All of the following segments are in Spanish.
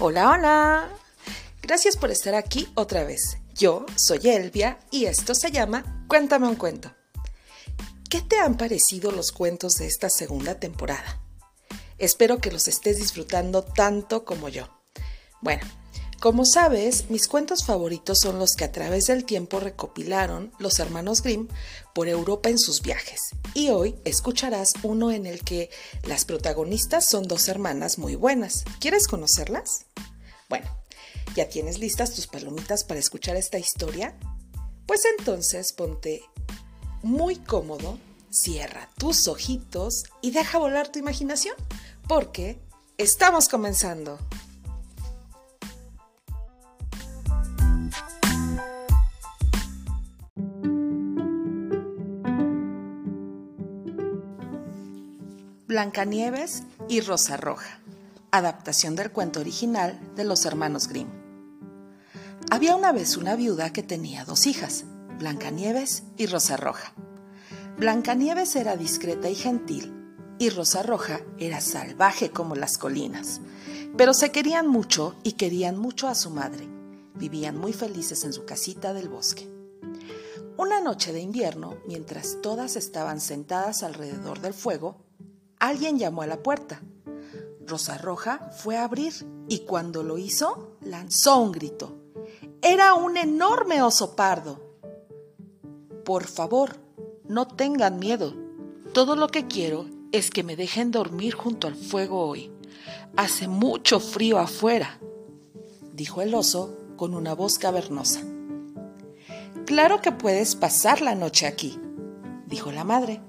Hola, hola. Gracias por estar aquí otra vez. Yo soy Elvia y esto se llama Cuéntame un cuento. ¿Qué te han parecido los cuentos de esta segunda temporada? Espero que los estés disfrutando tanto como yo. Bueno, como sabes, mis cuentos favoritos son los que a través del tiempo recopilaron los hermanos Grimm por Europa en sus viajes. Y hoy escucharás uno en el que las protagonistas son dos hermanas muy buenas. ¿Quieres conocerlas? Bueno, ¿ya tienes listas tus palomitas para escuchar esta historia? Pues entonces ponte muy cómodo, cierra tus ojitos y deja volar tu imaginación, porque estamos comenzando. Blancanieves y Rosa Roja, adaptación del cuento original de los hermanos Grimm. Había una vez una viuda que tenía dos hijas, Blancanieves y Rosa Roja. Blancanieves era discreta y gentil, y Rosa Roja era salvaje como las colinas. Pero se querían mucho y querían mucho a su madre. Vivían muy felices en su casita del bosque. Una noche de invierno, mientras todas estaban sentadas alrededor del fuego, Alguien llamó a la puerta. Rosa Roja fue a abrir y cuando lo hizo, lanzó un grito. Era un enorme oso pardo. Por favor, no tengan miedo. Todo lo que quiero es que me dejen dormir junto al fuego hoy. Hace mucho frío afuera, dijo el oso con una voz cavernosa. Claro que puedes pasar la noche aquí, dijo la madre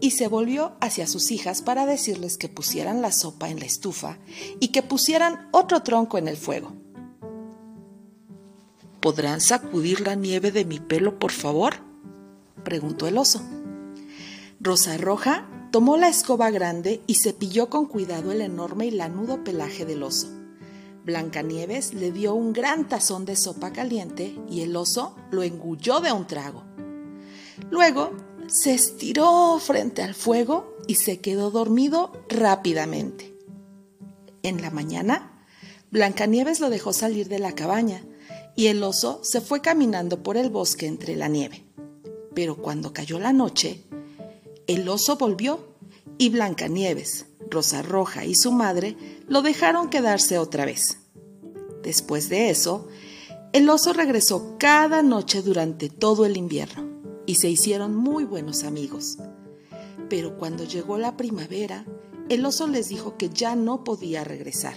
y se volvió hacia sus hijas para decirles que pusieran la sopa en la estufa y que pusieran otro tronco en el fuego. ¿Podrán sacudir la nieve de mi pelo, por favor? preguntó el oso. Rosa Roja tomó la escoba grande y cepilló con cuidado el enorme y lanudo pelaje del oso. Blancanieves le dio un gran tazón de sopa caliente y el oso lo engulló de un trago. Luego se estiró frente al fuego y se quedó dormido rápidamente. En la mañana, Blancanieves lo dejó salir de la cabaña y el oso se fue caminando por el bosque entre la nieve. Pero cuando cayó la noche, el oso volvió y Blancanieves, Rosa Roja y su madre lo dejaron quedarse otra vez. Después de eso, el oso regresó cada noche durante todo el invierno y se hicieron muy buenos amigos. Pero cuando llegó la primavera, el oso les dijo que ya no podía regresar.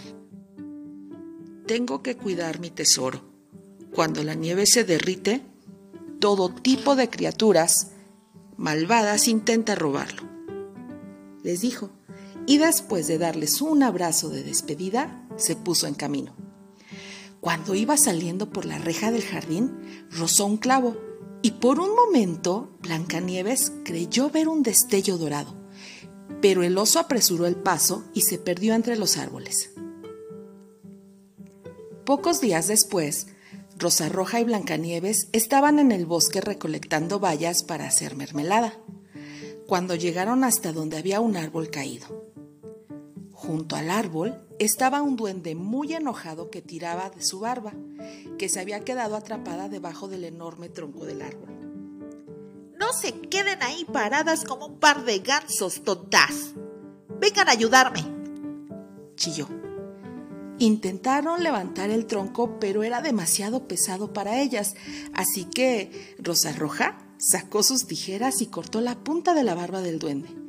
Tengo que cuidar mi tesoro. Cuando la nieve se derrite, todo tipo de criaturas malvadas intenta robarlo. Les dijo, y después de darles un abrazo de despedida, se puso en camino. Cuando iba saliendo por la reja del jardín, rozó un clavo y por un momento Blancanieves creyó ver un destello dorado, pero el oso apresuró el paso y se perdió entre los árboles. Pocos días después, Rosa Roja y Blancanieves estaban en el bosque recolectando bayas para hacer mermelada, cuando llegaron hasta donde había un árbol caído. Junto al árbol estaba un duende muy enojado que tiraba de su barba, que se había quedado atrapada debajo del enorme tronco del árbol. No se queden ahí paradas como un par de gansos tontas. Vengan a ayudarme. Chilló. Intentaron levantar el tronco, pero era demasiado pesado para ellas, así que Rosa Roja sacó sus tijeras y cortó la punta de la barba del duende.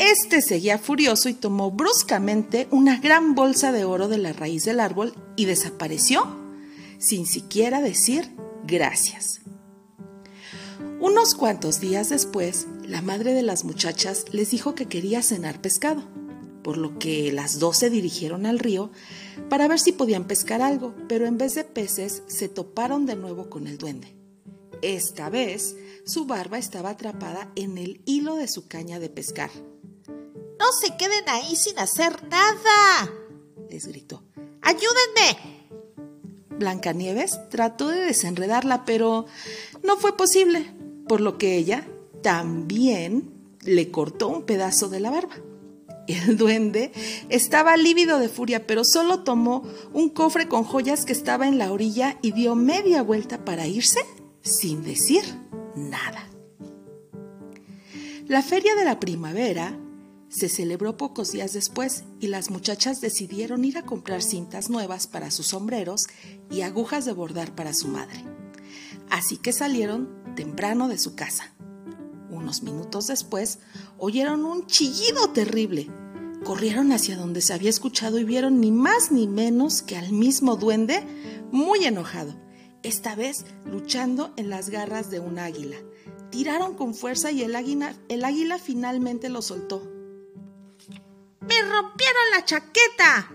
Este seguía furioso y tomó bruscamente una gran bolsa de oro de la raíz del árbol y desapareció sin siquiera decir gracias. Unos cuantos días después, la madre de las muchachas les dijo que quería cenar pescado, por lo que las dos se dirigieron al río para ver si podían pescar algo, pero en vez de peces se toparon de nuevo con el duende. Esta vez, su barba estaba atrapada en el hilo de su caña de pescar no se queden ahí sin hacer nada, les gritó. ¡Ayúdenme! Blancanieves trató de desenredarla, pero no fue posible, por lo que ella también le cortó un pedazo de la barba. El duende estaba lívido de furia, pero solo tomó un cofre con joyas que estaba en la orilla y dio media vuelta para irse sin decir nada. La feria de la primavera se celebró pocos días después y las muchachas decidieron ir a comprar cintas nuevas para sus sombreros y agujas de bordar para su madre. Así que salieron temprano de su casa. Unos minutos después oyeron un chillido terrible. Corrieron hacia donde se había escuchado y vieron ni más ni menos que al mismo duende muy enojado, esta vez luchando en las garras de un águila. Tiraron con fuerza y el águila, el águila finalmente lo soltó ¡Me rompieron la chaqueta!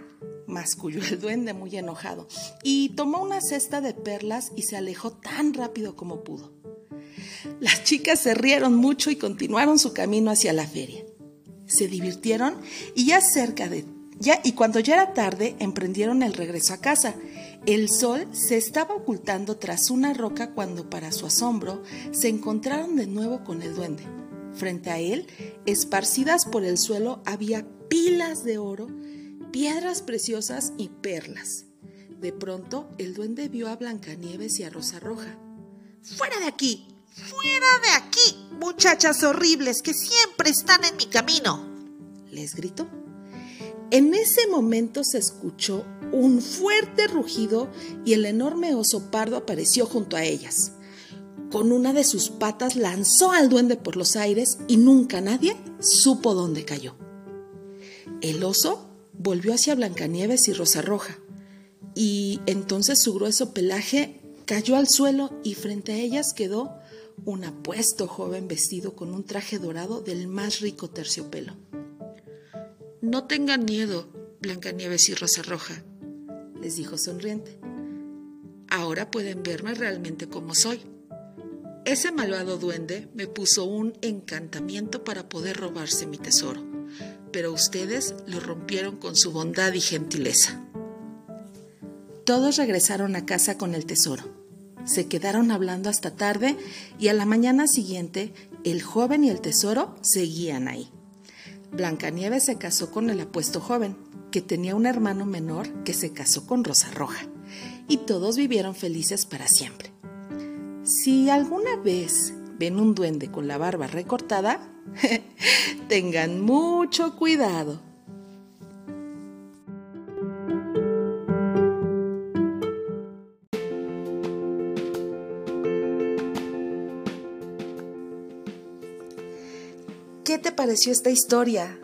masculló el duende muy enojado, y tomó una cesta de perlas y se alejó tan rápido como pudo. Las chicas se rieron mucho y continuaron su camino hacia la feria. Se divirtieron y ya cerca de ya y cuando ya era tarde emprendieron el regreso a casa. El sol se estaba ocultando tras una roca cuando para su asombro se encontraron de nuevo con el duende. Frente a él, esparcidas por el suelo, había pilas de oro, piedras preciosas y perlas. De pronto, el duende vio a Blancanieves y a Rosa Roja. ¡Fuera de aquí! ¡Fuera de aquí! Muchachas horribles que siempre están en mi camino. Les gritó. En ese momento se escuchó un fuerte rugido y el enorme oso pardo apareció junto a ellas. Con una de sus patas lanzó al duende por los aires y nunca nadie supo dónde cayó. El oso volvió hacia Blancanieves y Rosa Roja, y entonces su grueso pelaje cayó al suelo y frente a ellas quedó un apuesto joven vestido con un traje dorado del más rico terciopelo. No tengan miedo, Blancanieves y Rosa Roja, les dijo sonriente. Ahora pueden verme realmente como soy. Ese malvado duende me puso un encantamiento para poder robarse mi tesoro pero ustedes lo rompieron con su bondad y gentileza. Todos regresaron a casa con el tesoro. Se quedaron hablando hasta tarde y a la mañana siguiente el joven y el tesoro seguían ahí. Blancanieves se casó con el apuesto joven, que tenía un hermano menor que se casó con Rosa Roja, y todos vivieron felices para siempre. Si alguna vez ven un duende con la barba recortada, Tengan mucho cuidado. ¿Qué te pareció esta historia?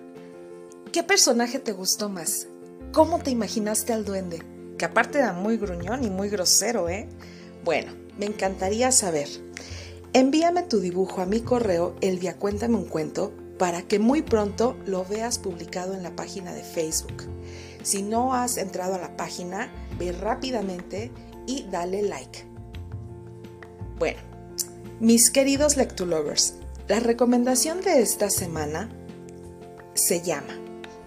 ¿Qué personaje te gustó más? ¿Cómo te imaginaste al duende? Que aparte era muy gruñón y muy grosero, ¿eh? Bueno, me encantaría saber. Envíame tu dibujo a mi correo el día cuéntame un cuento para que muy pronto lo veas publicado en la página de Facebook. Si no has entrado a la página, ve rápidamente y dale like. Bueno, mis queridos Lectulovers, la recomendación de esta semana se llama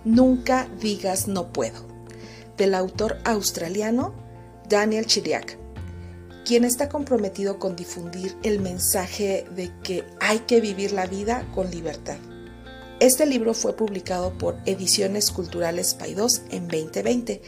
Nunca digas no puedo, del autor australiano Daniel Chiriac quien está comprometido con difundir el mensaje de que hay que vivir la vida con libertad. Este libro fue publicado por Ediciones Culturales Paidós en 2020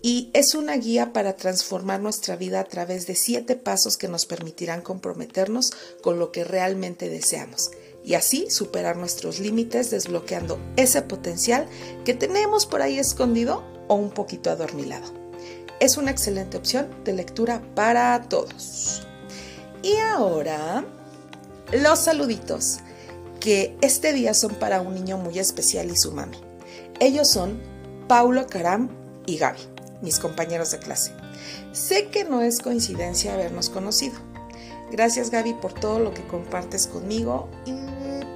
y es una guía para transformar nuestra vida a través de siete pasos que nos permitirán comprometernos con lo que realmente deseamos y así superar nuestros límites desbloqueando ese potencial que tenemos por ahí escondido o un poquito adormilado es una excelente opción de lectura para todos. Y ahora, los saluditos, que este día son para un niño muy especial y su mami. Ellos son Paulo Caram y Gaby, mis compañeros de clase. Sé que no es coincidencia habernos conocido. Gracias Gaby por todo lo que compartes conmigo y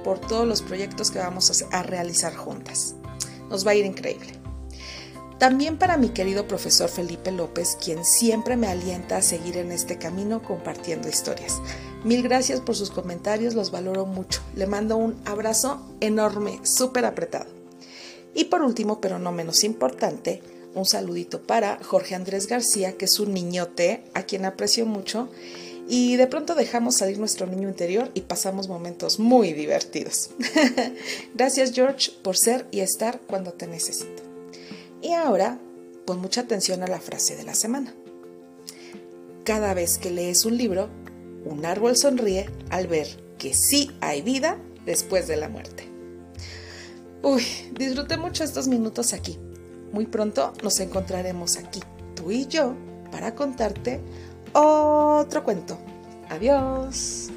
por todos los proyectos que vamos a realizar juntas. Nos va a ir increíble. También para mi querido profesor Felipe López, quien siempre me alienta a seguir en este camino compartiendo historias. Mil gracias por sus comentarios, los valoro mucho. Le mando un abrazo enorme, súper apretado. Y por último, pero no menos importante, un saludito para Jorge Andrés García, que es un niñote a quien aprecio mucho y de pronto dejamos salir nuestro niño interior y pasamos momentos muy divertidos. Gracias George por ser y estar cuando te necesito. Y ahora, pon mucha atención a la frase de la semana. Cada vez que lees un libro, un árbol sonríe al ver que sí hay vida después de la muerte. Uy, disfruté mucho estos minutos aquí. Muy pronto nos encontraremos aquí, tú y yo, para contarte otro cuento. Adiós.